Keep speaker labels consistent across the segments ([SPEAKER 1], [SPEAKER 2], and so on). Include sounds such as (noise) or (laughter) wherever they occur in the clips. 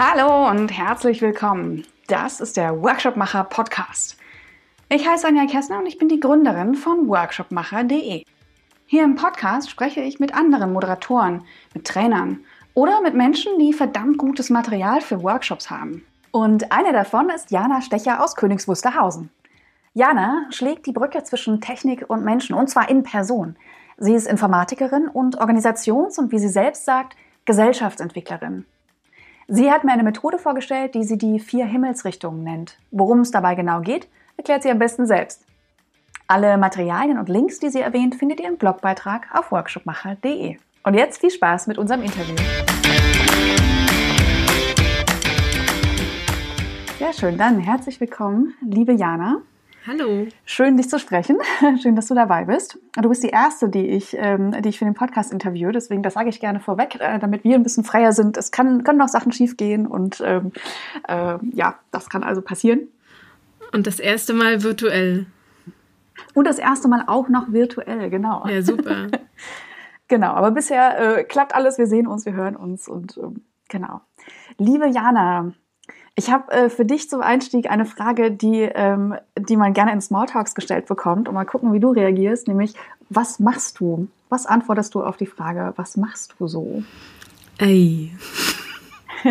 [SPEAKER 1] Hallo und herzlich willkommen. Das ist der Workshopmacher Podcast. Ich heiße Anja Kessner und ich bin die Gründerin von workshopmacher.de. Hier im Podcast spreche ich mit anderen Moderatoren, mit Trainern oder mit Menschen, die verdammt gutes Material für Workshops haben. Und eine davon ist Jana Stecher aus Königs Wusterhausen. Jana schlägt die Brücke zwischen Technik und Menschen und zwar in Person. Sie ist Informatikerin und Organisations- und wie sie selbst sagt, Gesellschaftsentwicklerin. Sie hat mir eine Methode vorgestellt, die sie die vier Himmelsrichtungen nennt. Worum es dabei genau geht, erklärt sie am besten selbst. Alle Materialien und Links, die sie erwähnt, findet ihr im Blogbeitrag auf workshopmacher.de. Und jetzt viel Spaß mit unserem Interview. Sehr schön, dann herzlich willkommen, liebe Jana.
[SPEAKER 2] Hallo.
[SPEAKER 1] Schön, dich zu sprechen. (laughs) Schön, dass du dabei bist. Du bist die Erste, die ich, ähm, die ich für den Podcast interviewe. Deswegen, das sage ich gerne vorweg, äh, damit wir ein bisschen freier sind. Es kann, können noch Sachen schiefgehen und ähm, äh, ja, das kann also passieren.
[SPEAKER 2] Und das erste Mal virtuell.
[SPEAKER 1] Und das erste Mal auch noch virtuell, genau.
[SPEAKER 2] Ja, super. (laughs)
[SPEAKER 1] genau, aber bisher äh, klappt alles. Wir sehen uns, wir hören uns und ähm, genau. Liebe Jana, ich habe äh, für dich zum Einstieg eine Frage, die, ähm, die man gerne in Smalltalks gestellt bekommt und mal gucken, wie du reagierst, nämlich was machst du? Was antwortest du auf die Frage, was machst du so?
[SPEAKER 2] Ey. (laughs)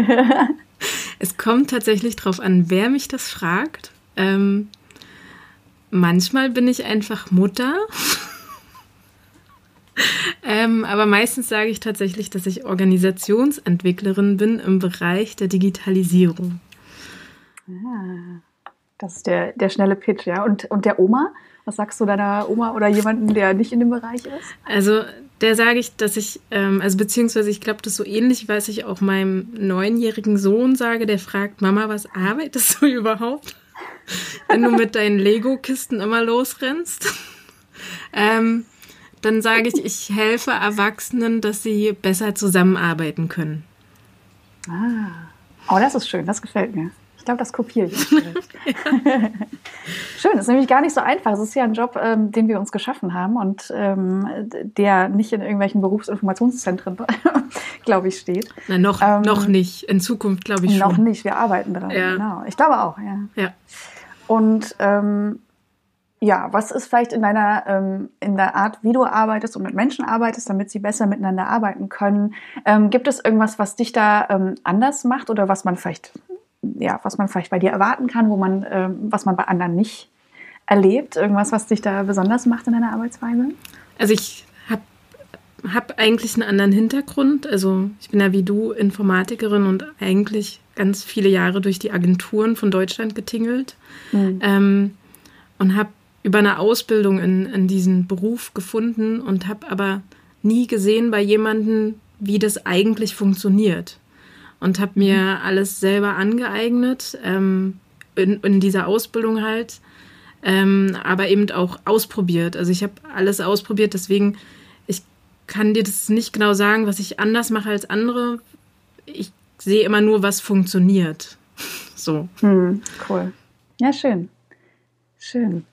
[SPEAKER 2] es kommt tatsächlich drauf an, wer mich das fragt. Ähm, manchmal bin ich einfach Mutter. (laughs) ähm, aber meistens sage ich tatsächlich, dass ich Organisationsentwicklerin bin im Bereich der Digitalisierung.
[SPEAKER 1] Ah, das ist der, der schnelle Pitch, ja. Und, und der Oma? Was sagst du deiner Oma oder jemandem, der nicht in dem Bereich ist?
[SPEAKER 2] Also, der sage ich, dass ich, ähm, also beziehungsweise ich glaube, das so ähnlich, was ich auch meinem neunjährigen Sohn sage, der fragt, Mama, was arbeitest du (laughs) überhaupt? Wenn du mit deinen Lego-Kisten immer losrennst. (laughs) ähm, dann sage ich, ich helfe Erwachsenen, dass sie besser zusammenarbeiten können.
[SPEAKER 1] Ah. Oh, das ist schön, das gefällt mir glaube, das kopiere ich. (laughs) Schön, das ist nämlich gar nicht so einfach. Es ist ja ein Job, ähm, den wir uns geschaffen haben und ähm, der nicht in irgendwelchen Berufsinformationszentren, (laughs) glaube ich, steht.
[SPEAKER 2] Na, noch, ähm, noch nicht. In Zukunft, glaube ich,
[SPEAKER 1] schon. Noch nicht. Wir arbeiten dran. Ja. Genau. Ich glaube auch, ja.
[SPEAKER 2] Ja.
[SPEAKER 1] Und ähm, ja, was ist vielleicht in deiner ähm, in der Art, wie du arbeitest und mit Menschen arbeitest, damit sie besser miteinander arbeiten können? Ähm, gibt es irgendwas, was dich da ähm, anders macht oder was man vielleicht ja, was man vielleicht bei dir erwarten kann, wo man, äh, was man bei anderen nicht erlebt? Irgendwas, was dich da besonders macht in deiner Arbeitsweise?
[SPEAKER 2] Also ich habe hab eigentlich einen anderen Hintergrund. Also ich bin ja wie du Informatikerin und eigentlich ganz viele Jahre durch die Agenturen von Deutschland getingelt mhm. ähm, und habe über eine Ausbildung in, in diesen Beruf gefunden und habe aber nie gesehen bei jemandem, wie das eigentlich funktioniert und habe mir mhm. alles selber angeeignet, ähm, in, in, dieser Ausbildung halt, ähm, aber eben auch ausprobiert. Also ich habe alles ausprobiert, deswegen, ich kann dir das nicht genau sagen, was ich anders mache als andere. Ich sehe immer nur, was funktioniert. (laughs) so.
[SPEAKER 1] Hm, cool. Ja, schön. Schön.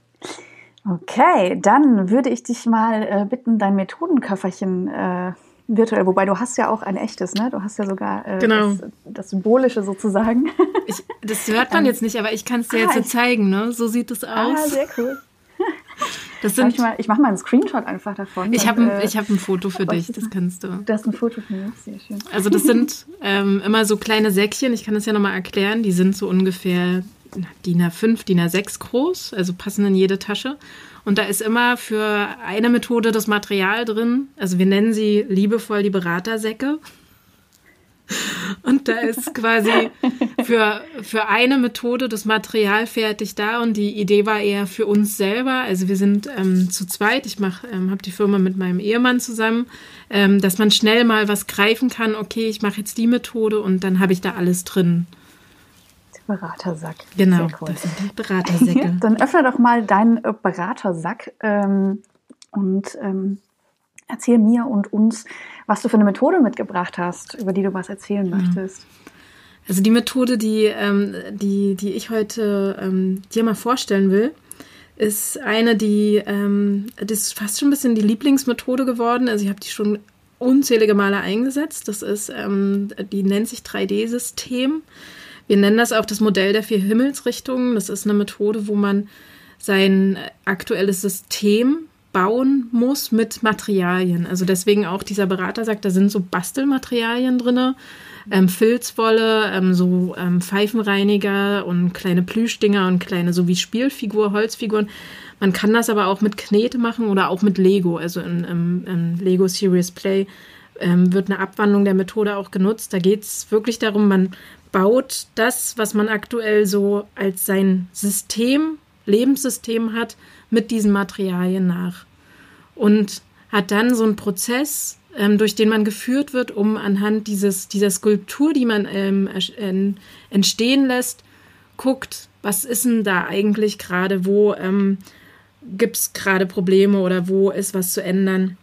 [SPEAKER 1] Okay, dann würde ich dich mal äh, bitten, dein Methodenköfferchen äh, virtuell, wobei du hast ja auch ein echtes, ne? Du hast ja sogar äh,
[SPEAKER 2] genau.
[SPEAKER 1] das, das, Symbolische sozusagen. (laughs)
[SPEAKER 2] Ich, das hört man ähm, jetzt nicht, aber ich kann es dir ah, jetzt so zeigen, ne? So sieht es ah, aus.
[SPEAKER 1] Ah, sehr cool. (laughs)
[SPEAKER 2] Das sind,
[SPEAKER 1] ich, mal, ich mache mal einen Screenshot einfach davon.
[SPEAKER 2] Ich habe ein, äh, hab ein Foto für dich, das kannst du.
[SPEAKER 1] Das ist ein Foto für mich, sehr schön.
[SPEAKER 2] Also das sind (laughs) ähm, immer so kleine Säckchen, ich kann das ja nochmal erklären, die sind so ungefähr DIN A5, DIN A6 groß, also passen in jede Tasche. Und da ist immer für eine Methode das Material drin. Also wir nennen sie liebevoll die Beratersäcke. Und da ist quasi für, für eine Methode das Material fertig da und die Idee war eher für uns selber. Also wir sind ähm, zu zweit. Ich ähm, habe die Firma mit meinem Ehemann zusammen, ähm, dass man schnell mal was greifen kann. Okay, ich mache jetzt die Methode und dann habe ich da alles drin.
[SPEAKER 1] Beratersack.
[SPEAKER 2] Genau, cool. das sind die (laughs) Beratersäcke.
[SPEAKER 1] Dann öffne doch mal deinen äh, Beratersack ähm, und ähm, erzähl mir und uns, was du für eine Methode mitgebracht hast, über die du was erzählen mhm. möchtest.
[SPEAKER 2] Also die Methode, die, ähm, die, die ich heute ähm, dir mal vorstellen will, ist eine, die ähm, das ist fast schon ein bisschen die Lieblingsmethode geworden. Also ich habe die schon unzählige Male eingesetzt. Das ist, ähm, die nennt sich 3D-System. Wir nennen das auch das Modell der vier Himmelsrichtungen. Das ist eine Methode, wo man sein aktuelles System bauen muss mit Materialien. Also deswegen auch dieser Berater sagt, da sind so Bastelmaterialien drin, ähm, Filzwolle, ähm, so ähm, Pfeifenreiniger und kleine Plüschdinger und kleine so wie Spielfigur, Holzfiguren. Man kann das aber auch mit Knete machen oder auch mit Lego. Also in, in, in Lego Serious Play ähm, wird eine Abwandlung der Methode auch genutzt. Da geht es wirklich darum, man baut das, was man aktuell so als sein System, Lebenssystem hat, mit diesen Materialien nach. Und hat dann so einen Prozess, ähm, durch den man geführt wird, um anhand dieses, dieser Skulptur, die man ähm, entstehen lässt, guckt, was ist denn da eigentlich gerade, wo ähm, gibt es gerade Probleme oder wo ist was zu ändern.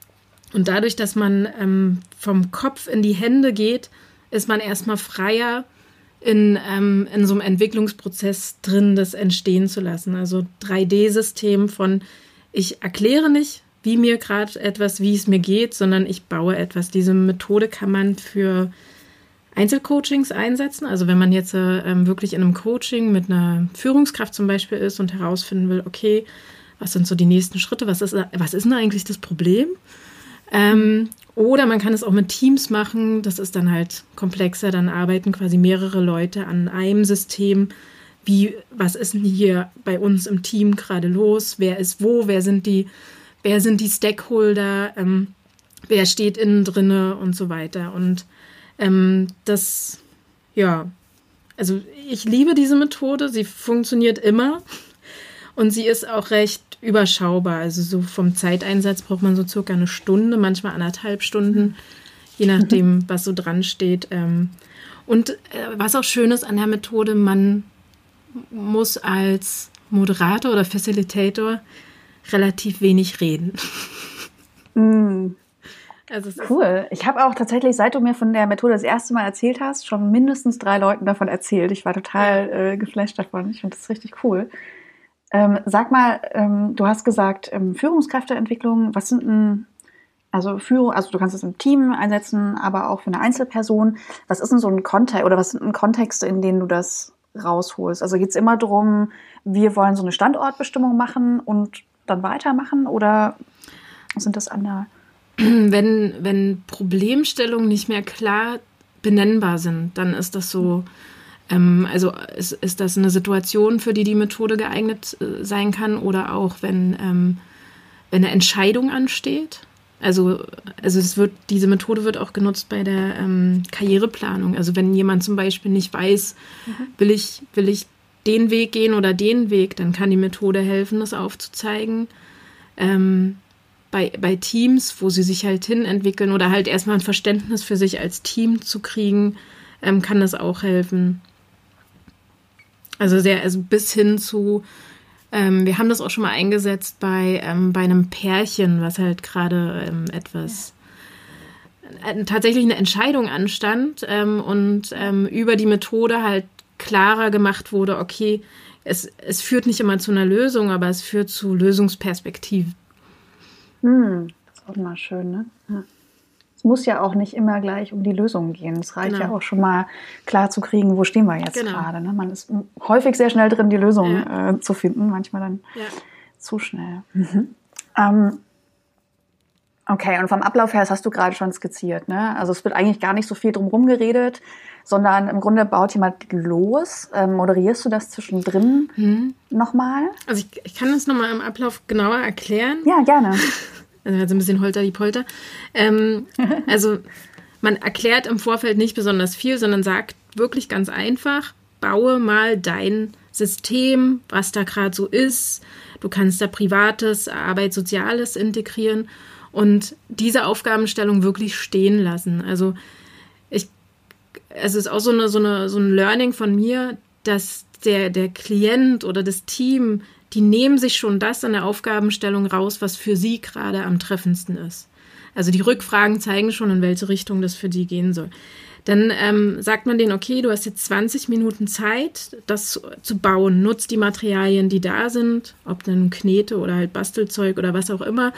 [SPEAKER 2] Und dadurch, dass man ähm, vom Kopf in die Hände geht, ist man erstmal freier, in, ähm, in so einem Entwicklungsprozess drin, das entstehen zu lassen. Also 3D-System von, ich erkläre nicht, wie mir gerade etwas, wie es mir geht, sondern ich baue etwas. Diese Methode kann man für Einzelcoachings einsetzen. Also wenn man jetzt äh, wirklich in einem Coaching mit einer Führungskraft zum Beispiel ist und herausfinden will, okay, was sind so die nächsten Schritte, was ist, was ist denn eigentlich das Problem? Ähm, oder man kann es auch mit Teams machen. Das ist dann halt komplexer. Dann arbeiten quasi mehrere Leute an einem System. Wie, was ist denn hier bei uns im Team gerade los? Wer ist wo? Wer sind die, wer sind die Stakeholder? Ähm, wer steht innen drinne und so weiter. Und ähm, das, ja, also ich liebe diese Methode. Sie funktioniert immer. Und sie ist auch recht überschaubar. Also so vom Zeiteinsatz braucht man so circa eine Stunde, manchmal anderthalb Stunden, je nachdem, mhm. was so dran steht. Ähm. Und äh, was auch schön ist an der Methode, man muss als Moderator oder Facilitator relativ wenig reden. (laughs)
[SPEAKER 1] Mm. Also cool. Ich habe auch tatsächlich, seit du mir von der Methode das erste Mal erzählt hast, schon mindestens drei Leuten davon erzählt. Ich war total äh, geflasht davon. Ich finde das richtig cool. Ähm, sag mal, ähm, du hast gesagt, ähm, Führungskräfteentwicklung, was sind denn, also Führung, also du kannst es im Team einsetzen, aber auch für eine Einzelperson. Was ist denn so ein Kontext oder was sind denn Kontexte, in denen du das rausholst? Also geht es immer darum, wir wollen so eine Standortbestimmung machen und dann weitermachen oder sind das andere?
[SPEAKER 2] Wenn, wenn Problemstellungen nicht mehr klar benennbar sind, dann ist das so. Ähm, also ist, ist das eine Situation, für die die Methode geeignet äh, sein kann oder auch wenn, ähm, wenn eine Entscheidung ansteht? Also, also es wird, diese Methode wird auch genutzt bei der ähm, Karriereplanung. Also wenn jemand zum Beispiel nicht weiß, mhm. will ich, will ich den Weg gehen oder den Weg, dann kann die Methode helfen, das aufzuzeigen. Ähm, bei, bei Teams, wo sie sich halt hin entwickeln oder halt erstmal ein Verständnis für sich als Team zu kriegen, ähm, kann das auch helfen. Also sehr, also bis hin zu, ähm, wir haben das auch schon mal eingesetzt bei, ähm, bei einem Pärchen, was halt gerade ähm, etwas äh, tatsächlich eine Entscheidung anstand ähm, und ähm, über die Methode halt klarer gemacht wurde, okay, es, es führt nicht immer zu einer Lösung, aber es führt zu Lösungsperspektiven.
[SPEAKER 1] Hm, das ist auch mal schön, ne? Ja es muss ja auch nicht immer gleich um die Lösung gehen. Es reicht genau. ja auch schon mal klar zu kriegen, wo stehen wir jetzt genau. gerade. Ne? Man ist häufig sehr schnell drin, die Lösung ja. äh, zu finden, manchmal dann ja. zu schnell. Mhm. Ähm, okay, und vom Ablauf her, das hast du gerade schon skizziert. Ne? Also es wird eigentlich gar nicht so viel drum geredet, sondern im Grunde baut jemand los. Ähm, moderierst du das zwischendrin mhm. nochmal?
[SPEAKER 2] Also ich, ich kann das nochmal im Ablauf genauer erklären.
[SPEAKER 1] Ja, gerne. (laughs)
[SPEAKER 2] Also ein bisschen holter die Polter. Ähm, (laughs) also man erklärt im Vorfeld nicht besonders viel, sondern sagt wirklich ganz einfach, baue mal dein System, was da gerade so ist. Du kannst da Privates, Arbeit, Soziales integrieren und diese Aufgabenstellung wirklich stehen lassen. Also ich, es ist auch so eine, so eine, so ein Learning von mir, dass der, der Klient oder das Team, die nehmen sich schon das an der Aufgabenstellung raus, was für sie gerade am treffendsten ist. Also die Rückfragen zeigen schon, in welche Richtung das für die gehen soll. Dann ähm, sagt man denen, okay, du hast jetzt 20 Minuten Zeit, das zu, bauen. Nutz die Materialien, die da sind, ob dann Knete oder halt Bastelzeug oder was auch immer.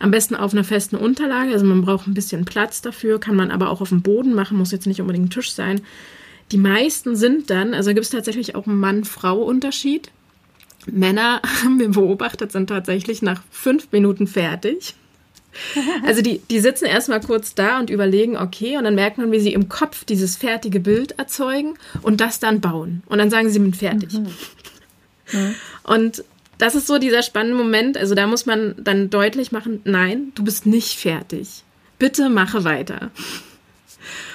[SPEAKER 2] Am besten auf einer festen Unterlage. Also man braucht ein bisschen Platz dafür, kann man aber auch auf dem Boden machen, muss jetzt nicht unbedingt ein Tisch sein. Die meisten sind dann, also gibt es tatsächlich auch einen Mann-Frau-Unterschied. Männer, (laughs) haben wir beobachtet, sind tatsächlich nach fünf Minuten fertig. (laughs) Also die, die sitzen erstmal kurz da und überlegen, okay, und dann merkt man, wie sie im Kopf dieses fertige Bild erzeugen und das dann bauen. Und dann sagen sie, sind fertig. Mhm. Mhm. (laughs) Und das ist so dieser spannende Moment. Also da muss man dann deutlich machen, nein, du bist nicht fertig. Bitte mache weiter.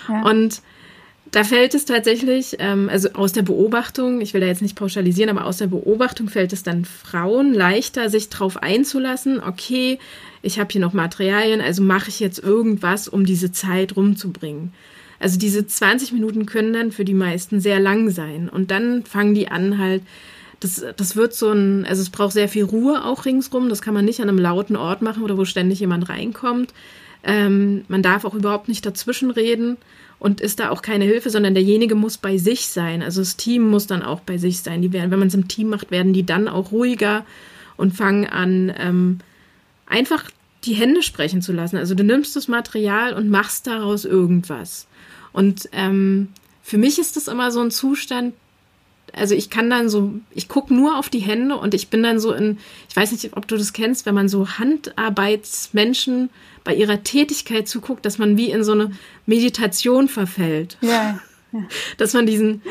[SPEAKER 2] Ja. Und da fällt es tatsächlich, ähm, also aus der Beobachtung, ich will da jetzt nicht pauschalisieren, aber aus der Beobachtung fällt es dann Frauen leichter, sich drauf einzulassen, okay, ich habe hier noch Materialien, also mache ich jetzt irgendwas, um diese Zeit rumzubringen. Also diese 20 Minuten können dann für die meisten sehr lang sein. Und dann fangen die an halt, das, das wird so ein, also es braucht sehr viel Ruhe auch ringsrum. Das kann man nicht an einem lauten Ort machen oder wo ständig jemand reinkommt. Ähm, man darf auch überhaupt nicht dazwischen reden und ist da auch keine Hilfe, sondern derjenige muss bei sich sein. Also das Team muss dann auch bei sich sein. Die werden, wenn man es im Team macht, werden die dann auch ruhiger und fangen an, ähm, einfach die Hände sprechen zu lassen. Also du nimmst das Material und machst daraus irgendwas. Und ähm, für mich ist das immer so ein Zustand, also ich kann dann so, ich gucke nur auf die Hände und ich bin dann so in, ich weiß nicht, ob du das kennst, wenn man so Handarbeitsmenschen bei ihrer Tätigkeit zuguckt, dass man wie in so eine Meditation verfällt. Ja. ja. (laughs) Dass man diesen,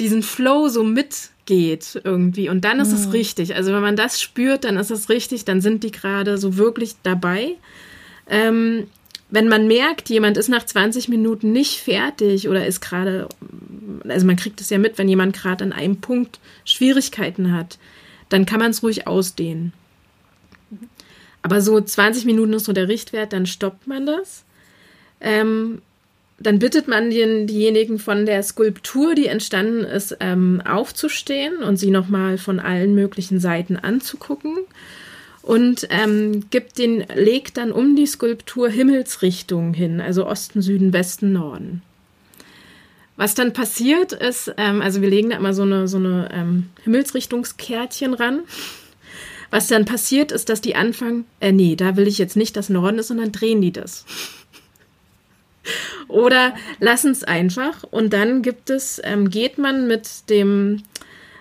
[SPEAKER 2] diesen Flow so mit geht irgendwie. Und dann ist mhm. es richtig. Also wenn man das spürt, dann ist es richtig, dann sind die gerade so wirklich dabei. Ähm, wenn man merkt, jemand ist nach 20 Minuten nicht fertig oder ist gerade, also man kriegt es ja mit, wenn jemand gerade an einem Punkt Schwierigkeiten hat, dann kann man es ruhig ausdehnen. Aber so 20 Minuten ist so der Richtwert, dann stoppt man das. Ähm, dann bittet man den, diejenigen von der Skulptur, die entstanden ist, ähm, aufzustehen und sie nochmal von allen möglichen Seiten anzugucken und ähm, gibt den, legt dann um die Skulptur Himmelsrichtungen hin, also Osten, Süden, Westen, Norden. Was dann passiert ist, ähm, also wir legen da immer so eine, so eine ähm, Himmelsrichtungskärtchen ran. Was dann passiert ist, dass die anfangen, äh, nee, da will ich jetzt nicht, dass Norden ist, sondern drehen die das. Oder lassen es einfach und dann gibt es, ähm, geht man mit dem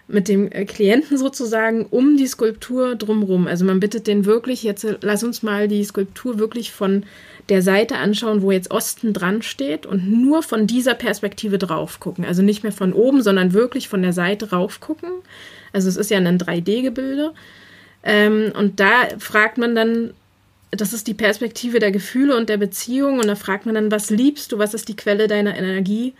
[SPEAKER 2] mit dem Klienten sozusagen um die Skulptur drumrum. Also man bittet den wirklich, jetzt lass uns mal die Skulptur wirklich von der Seite anschauen, wo jetzt Osten dran steht und nur von dieser Perspektive drauf gucken. Also nicht mehr von oben, sondern wirklich von der Seite rauf gucken. Also es ist ja ein 3D-Gebilde. Ähm, und da fragt man dann, das ist die Perspektive der Gefühle und der Beziehung. Und da fragt man dann, was liebst du? Was ist die Quelle deiner Energie?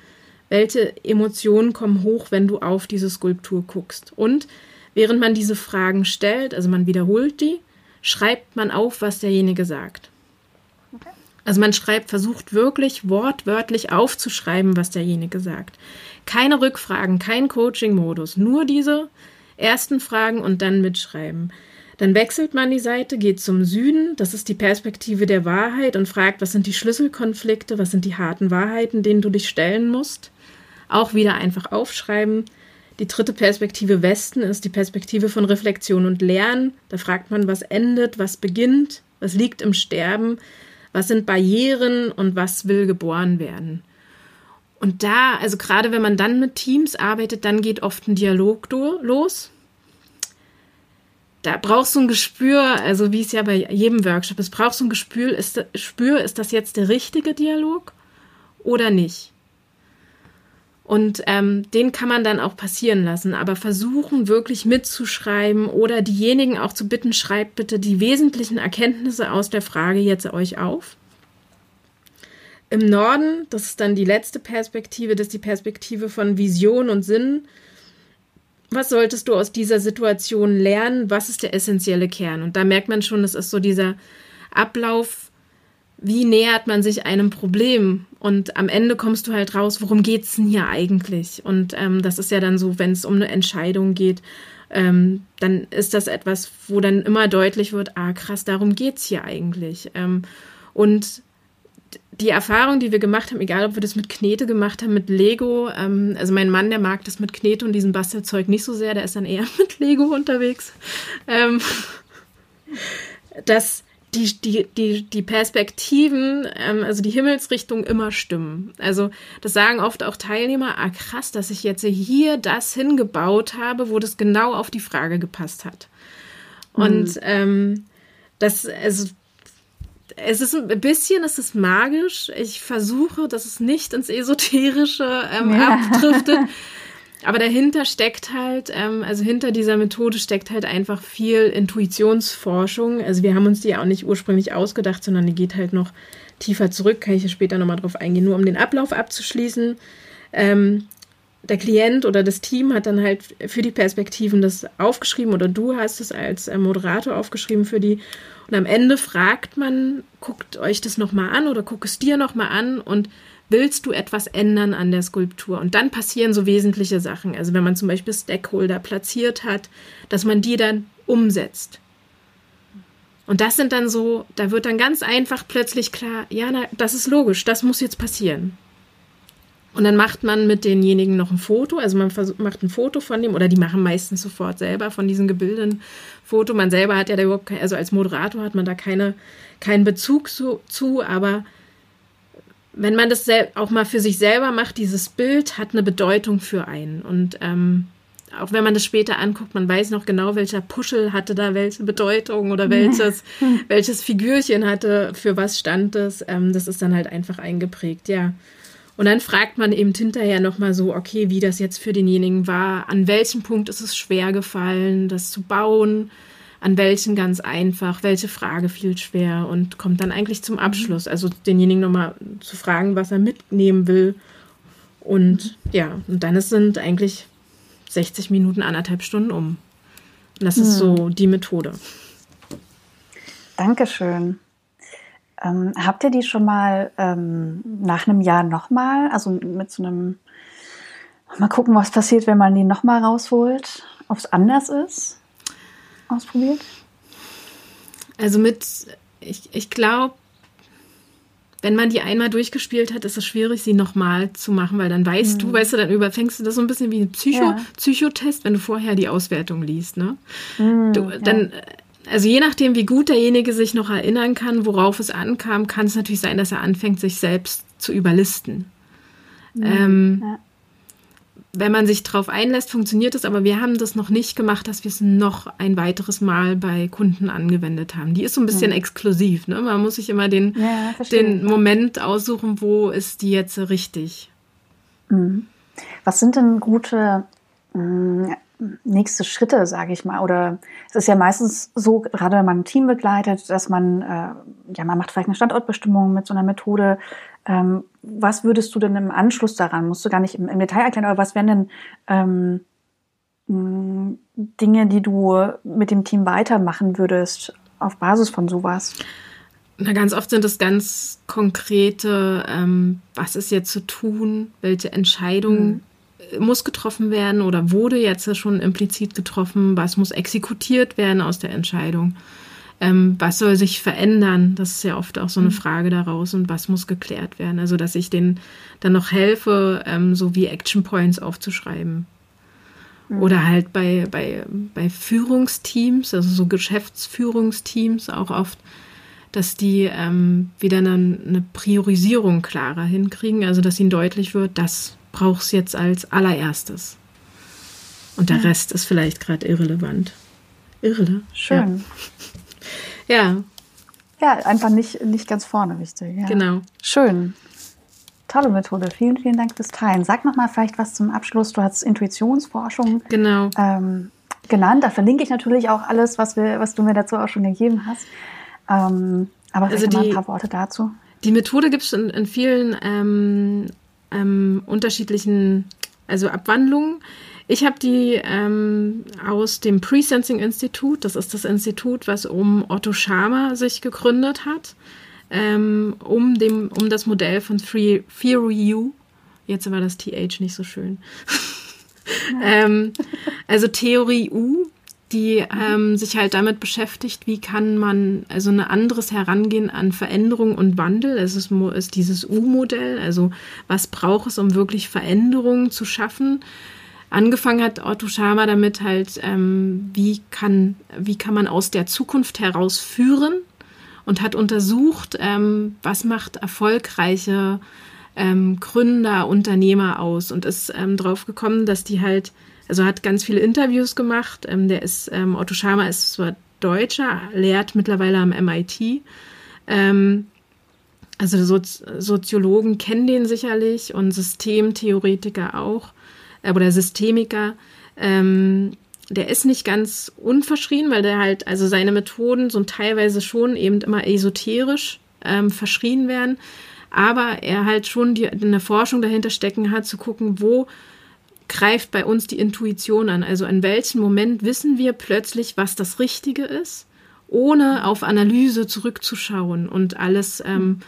[SPEAKER 2] Welche Emotionen kommen hoch, wenn du auf diese Skulptur guckst? Und während man diese Fragen stellt, also man wiederholt die, schreibt man auf, was derjenige sagt. Also man schreibt, versucht wirklich wortwörtlich aufzuschreiben, was derjenige sagt. Keine Rückfragen, kein Coaching-Modus, nur diese ersten Fragen und dann mitschreiben. Dann wechselt man die Seite, geht zum Süden, das ist die Perspektive der Wahrheit und fragt, was sind die Schlüsselkonflikte, was sind die harten Wahrheiten, denen du dich stellen musst. Auch wieder einfach aufschreiben. Die dritte Perspektive Westen ist die Perspektive von Reflexion und Lernen. Da fragt man, was endet, was beginnt, was liegt im Sterben, was sind Barrieren und was will geboren werden. Und da, also gerade wenn man dann mit Teams arbeitet, dann geht oft ein Dialog los da brauchst du ein Gespür, also wie es ja bei jedem Workshop ist, brauchst du ein Gespür, ist, Spür, ist das jetzt der richtige Dialog oder nicht? Und ähm, den kann man dann auch passieren lassen, aber versuchen wirklich mitzuschreiben oder diejenigen auch zu bitten, schreibt bitte die wesentlichen Erkenntnisse aus der Frage jetzt euch auf. Im Norden, das ist dann die letzte Perspektive, das ist die Perspektive von Vision und Sinn, was solltest du aus dieser Situation lernen? Was ist der essentielle Kern? Und da merkt man schon, es ist so dieser Ablauf wie nähert man sich einem Problem? Und am Ende kommst du halt raus, worum geht's denn hier eigentlich? Und ähm, das ist ja dann so, wenn es um eine Entscheidung geht, ähm, dann ist das etwas, wo dann immer deutlich wird, ah krass, darum geht's hier eigentlich. Ähm, und die Erfahrung, die wir gemacht haben, egal ob wir das mit Knete gemacht haben, mit Lego, ähm, also mein Mann, der mag das mit Knete und diesem Bastelzeug nicht so sehr, der ist dann eher (laughs) mit Lego unterwegs, ähm, (laughs) dass die, die, die, die Perspektiven, ähm, also die Himmelsrichtung immer stimmen. Also das sagen oft auch Teilnehmer, ah krass, dass ich jetzt hier das hingebaut habe, wo das genau auf die Frage gepasst hat. Und mhm. ähm, das, also es ist ein bisschen, es ist magisch. Ich versuche, dass es nicht ins Esoterische ähm, ja. abdriftet. (laughs) Aber dahinter steckt halt, ähm, also hinter dieser Methode steckt halt einfach viel Intuitionsforschung. Also wir haben uns die ja auch nicht ursprünglich ausgedacht, sondern die geht halt noch tiefer zurück. Kann ich ja später nochmal drauf eingehen. Nur um den Ablauf abzuschließen. Ähm, der Klient oder das Team hat dann halt für die Perspektiven das aufgeschrieben oder du hast es als äh, Moderator aufgeschrieben für die. Und am Ende fragt man, guckt euch das nochmal an oder guck es dir nochmal an und willst du etwas ändern an der Skulptur? Und dann passieren so wesentliche Sachen. Also wenn man zum Beispiel Stakeholder platziert hat, dass man die dann umsetzt. Und das sind dann so, da wird dann ganz einfach plötzlich klar, ja, na, das ist logisch, das muss jetzt passieren. Und dann macht man mit denjenigen noch ein Foto, also man macht ein Foto von dem, oder die machen meistens sofort selber von diesen Gebilden Foto. Man selber hat ja da überhaupt, kein, also als Moderator hat man da keine, keinen Bezug zu, zu aber wenn man das auch mal für sich selber macht, dieses Bild hat eine Bedeutung für einen. Und ähm, auch wenn man das später anguckt, man weiß noch genau, welcher Puschel hatte da welche Bedeutung oder welches, (laughs) welches Figürchen hatte, für was stand das. Ähm, das ist dann halt einfach eingeprägt, ja. Und dann fragt man eben hinterher nochmal so, okay, wie das jetzt für denjenigen war, an welchem Punkt ist es schwer gefallen, das zu bauen, an welchen ganz einfach, welche Frage fiel schwer und kommt dann eigentlich zum Abschluss. Also denjenigen nochmal zu fragen, was er mitnehmen will. Und ja, und dann sind eigentlich 60 Minuten, anderthalb Stunden um. Und das ist so hm. die Methode.
[SPEAKER 1] Dankeschön. Ähm, habt ihr die schon mal ähm, nach einem Jahr nochmal, also mit so einem, mal gucken, was passiert, wenn man die nochmal rausholt, ob es anders ist? Ausprobiert?
[SPEAKER 2] Also mit, ich, ich glaube, wenn man die einmal durchgespielt hat, ist es schwierig, sie nochmal zu machen, weil dann weißt mhm. du, weißt du, dann überfängst du das so ein bisschen wie ein Psycho, ja. Psychotest, wenn du vorher die Auswertung liest, ne? Mhm, du, dann, ja. also je nachdem, wie gut derjenige sich noch erinnern kann, worauf es ankam, kann es natürlich sein, dass er anfängt, sich selbst zu überlisten. Mhm, ähm, ja wenn man sich darauf einlässt, funktioniert es, aber wir haben das noch nicht gemacht, dass wir es noch ein weiteres Mal bei Kunden angewendet haben. Die ist so ein bisschen ja. exklusiv. Ne? Man muss sich immer den, ja, den Moment aussuchen, wo ist die jetzt richtig.
[SPEAKER 1] Mhm. Was sind denn gute mm, nächste Schritte, sage ich mal? Oder es ist ja meistens so, gerade wenn man ein Team begleitet, dass man, äh, ja, man macht vielleicht eine Standortbestimmung mit so einer Methode. Ähm, was würdest du denn im Anschluss daran, musst du gar nicht im, im Detail erklären, aber was wären denn ähm, Dinge, die du mit dem Team weitermachen würdest auf Basis von sowas?
[SPEAKER 2] Na, ganz oft sind es ganz konkrete, ähm, was ist jetzt zu tun, welche Entscheidung mhm. Muss getroffen werden oder wurde jetzt schon implizit getroffen, was muss exekutiert werden aus der Entscheidung ähm, was soll sich verändern? Das ist ja oft auch so eine mhm. Frage daraus und was muss geklärt werden? Also, dass ich denen dann noch helfe, ähm, so wie Action Points aufzuschreiben. Mhm. Oder halt bei, bei, bei Führungsteams, also so Geschäftsführungsteams auch oft, dass die ähm, wieder dann eine Priorisierung klarer hinkriegen, also dass ihnen deutlich wird, das braucht es jetzt als allererstes. Und der ja. Rest ist vielleicht gerade irrelevant. Irre.
[SPEAKER 1] Schön. Ja.
[SPEAKER 2] Ja.
[SPEAKER 1] Ja, einfach nicht, nicht ganz vorne wichtig. Ja.
[SPEAKER 2] Genau.
[SPEAKER 1] Schön. Tolle Methode. Vielen, vielen Dank fürs Teilen. Sag noch mal vielleicht was zum Abschluss. Du hast Intuitionsforschung
[SPEAKER 2] genau.
[SPEAKER 1] ähm, genannt. Da verlinke ich natürlich auch alles, was, wir, was du mir dazu auch schon gegeben hast. Ähm, aber vielleicht also die, mal ein paar Worte dazu.
[SPEAKER 2] Die Methode gibt es in, in, vielen ähm, ähm, unterschiedlichen also Abwandlungen. Ich habe die ähm, aus dem Pre-Sensing Institut, das ist das Institut, was um Otto Schama sich gegründet hat. ähm, um, dem, um das Modell von Theory U. Jetzt war das TH nicht so schön. (laughs) ähm, also Theorie U, die ähm, sich halt damit beschäftigt, wie kann man also ein anderes Herangehen an Veränderung und Wandel. Es ist, ist dieses U-Modell, also was braucht es, um wirklich Veränderungen zu schaffen. Angefangen hat Otto Schama damit halt, ähm, wie, kann, wie kann man aus der Zukunft heraus führen und hat untersucht, ähm, was macht erfolgreiche ähm, Gründer, Unternehmer aus und ist ähm, drauf gekommen, dass die halt, also hat ganz viele Interviews gemacht. Ähm, der ist, ähm, Otto Schama ist zwar Deutscher, lehrt mittlerweile am MIT. Ähm, also Sozi Soziologen kennen den sicherlich und Systemtheoretiker auch äh, oder Systemiker. Ähm, der ist nicht ganz unverschrien, weil der halt, also seine Methoden so teilweise schon eben immer esoterisch ähm, verschrien werden aber er halt schon die, eine Forschung dahinter stecken hat, zu gucken, wo greift bei uns die Intuition an. Also in welchem Moment wissen wir plötzlich, was das Richtige ist, ohne auf Analyse zurückzuschauen und alles ähm,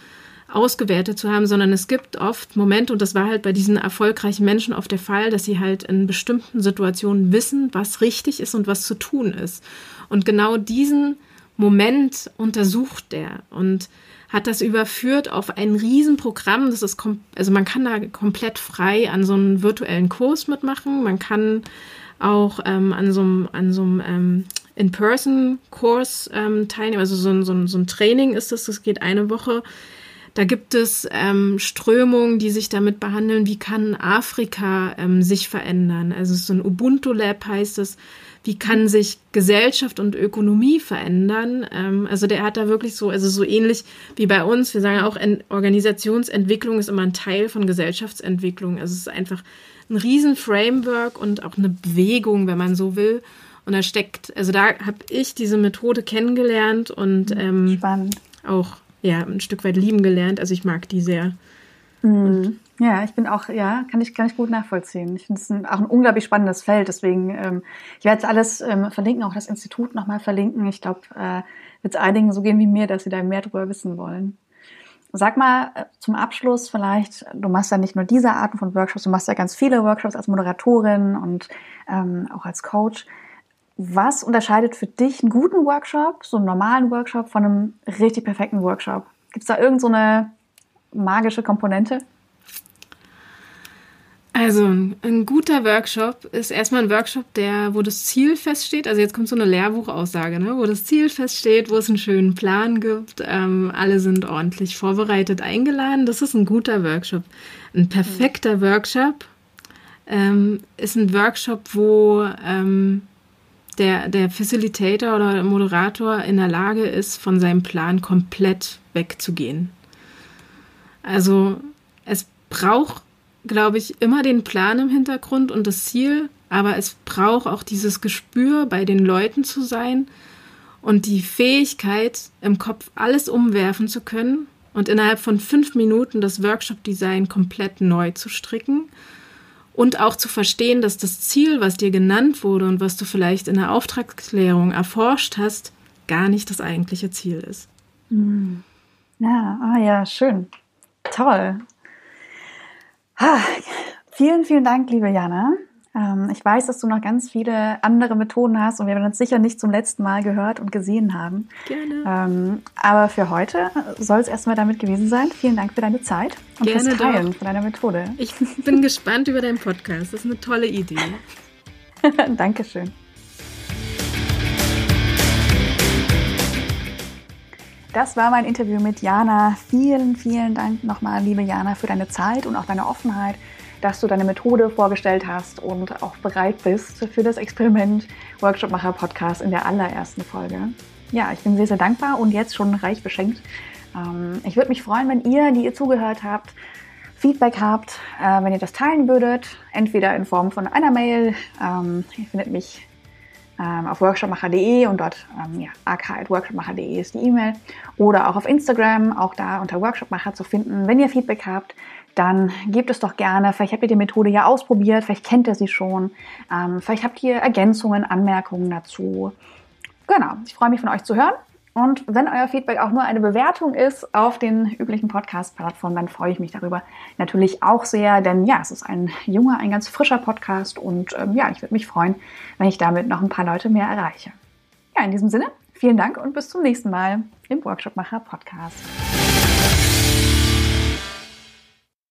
[SPEAKER 2] ausgewertet zu haben, sondern es gibt oft Momente, und das war halt bei diesen erfolgreichen Menschen oft der Fall, dass sie halt in bestimmten Situationen wissen, was richtig ist und was zu tun ist. Und genau diesen Moment untersucht der. Und hat das überführt auf ein Riesenprogramm. Das ist, also man kann da komplett frei an so einem virtuellen Kurs mitmachen. Man kann auch ähm, an so einem, an so einem ähm, In-Person-Kurs ähm, teilnehmen. Also so ein, so, ein, so ein Training ist das, das geht eine Woche. Da gibt es ähm, Strömungen, die sich damit behandeln, wie kann Afrika ähm, sich verändern. Also so ein Ubuntu Lab heißt es, wie kann sich Gesellschaft und Ökonomie verändern. Ähm, also der hat da wirklich so, also so ähnlich wie bei uns. Wir sagen auch, Organisationsentwicklung ist immer ein Teil von Gesellschaftsentwicklung. Also es ist einfach ein riesen Framework und auch eine Bewegung, wenn man so will. Und da steckt, also da habe ich diese Methode kennengelernt und ähm, auch ja ein Stück weit lieben gelernt. Also ich mag die sehr.
[SPEAKER 1] Mhm. Ja, ich bin auch, ja, kann ich, kann ich gut nachvollziehen. Ich finde es auch ein unglaublich spannendes Feld. Deswegen, ähm, ich werde jetzt alles ähm, verlinken, auch das Institut nochmal verlinken. Ich glaube, äh, wird es einigen so gehen wie mir, dass sie da mehr darüber wissen wollen. Sag mal äh, zum Abschluss vielleicht, du machst ja nicht nur diese Arten von Workshops, du machst ja ganz viele Workshops als Moderatorin und ähm, auch als Coach. Was unterscheidet für dich einen guten Workshop, so einen normalen Workshop, von einem richtig perfekten Workshop? Gibt es da irgendeine so magische Komponente?
[SPEAKER 2] Also ein guter Workshop ist erstmal ein Workshop, der, wo das Ziel feststeht. Also jetzt kommt so eine Lehrbuchaussage, ne? wo das Ziel feststeht, wo es einen schönen Plan gibt. Ähm, alle sind ordentlich vorbereitet, eingeladen. Das ist ein guter Workshop. Ein perfekter Workshop ähm, ist ein Workshop, wo ähm, der, der Facilitator oder Moderator in der Lage ist, von seinem Plan komplett wegzugehen. Also es braucht glaube ich, immer den Plan im Hintergrund und das Ziel, aber es braucht auch dieses Gespür, bei den Leuten zu sein und die Fähigkeit, im Kopf alles umwerfen zu können und innerhalb von fünf Minuten das Workshop-Design komplett neu zu stricken und auch zu verstehen, dass das Ziel, was dir genannt wurde und was du vielleicht in der Auftragsklärung erforscht hast, gar nicht das eigentliche Ziel ist.
[SPEAKER 1] Hm. Ja, ah ja, schön. Toll. Ah, vielen, vielen Dank, liebe Jana. Ähm, ich weiß, dass du noch ganz viele andere Methoden hast und wir werden uns sicher nicht zum letzten Mal gehört und gesehen haben.
[SPEAKER 2] Gerne.
[SPEAKER 1] Ähm, aber für heute soll es erstmal damit gewesen sein. Vielen Dank für deine Zeit und Gerne fürs Teilen doch. von deiner Methode.
[SPEAKER 2] Ich bin (laughs) gespannt über deinen Podcast. Das ist eine tolle Idee. (laughs)
[SPEAKER 1] Dankeschön. Das war mein Interview mit Jana. Vielen, vielen Dank nochmal, liebe Jana, für deine Zeit und auch deine Offenheit, dass du deine Methode vorgestellt hast und auch bereit bist für das Experiment Workshopmacher Podcast in der allerersten Folge. Ja, ich bin sehr, sehr dankbar und jetzt schon reich beschenkt. Ähm, ich würde mich freuen, wenn ihr, die ihr zugehört habt, Feedback habt, äh, wenn ihr das teilen würdet, entweder in Form von einer Mail. Ähm, ihr findet mich ähm, auf workshopmacher.de und dort ähm, ja, ak.workshopmacher.de ist die E-Mail oder auch auf Instagram, auch da unter Workshopmacher zu finden. Wenn ihr Feedback habt, dann gebt es doch gerne. Vielleicht habt ihr die Methode ja ausprobiert, vielleicht kennt ihr sie schon, ähm, vielleicht habt ihr Ergänzungen, Anmerkungen dazu. Genau, ich freue mich von euch zu hören Und wenn euer Feedback auch nur eine Bewertung ist auf den üblichen Podcast-Plattformen, dann freue ich mich darüber natürlich auch sehr, denn ja, es ist ein junger, ein ganz frischer Podcast und ähm, ja, ich würde mich freuen, wenn ich damit noch ein paar Leute mehr erreiche. Ja, in diesem Sinne, vielen Dank und bis zum nächsten Mal im Workshopmacher Podcast.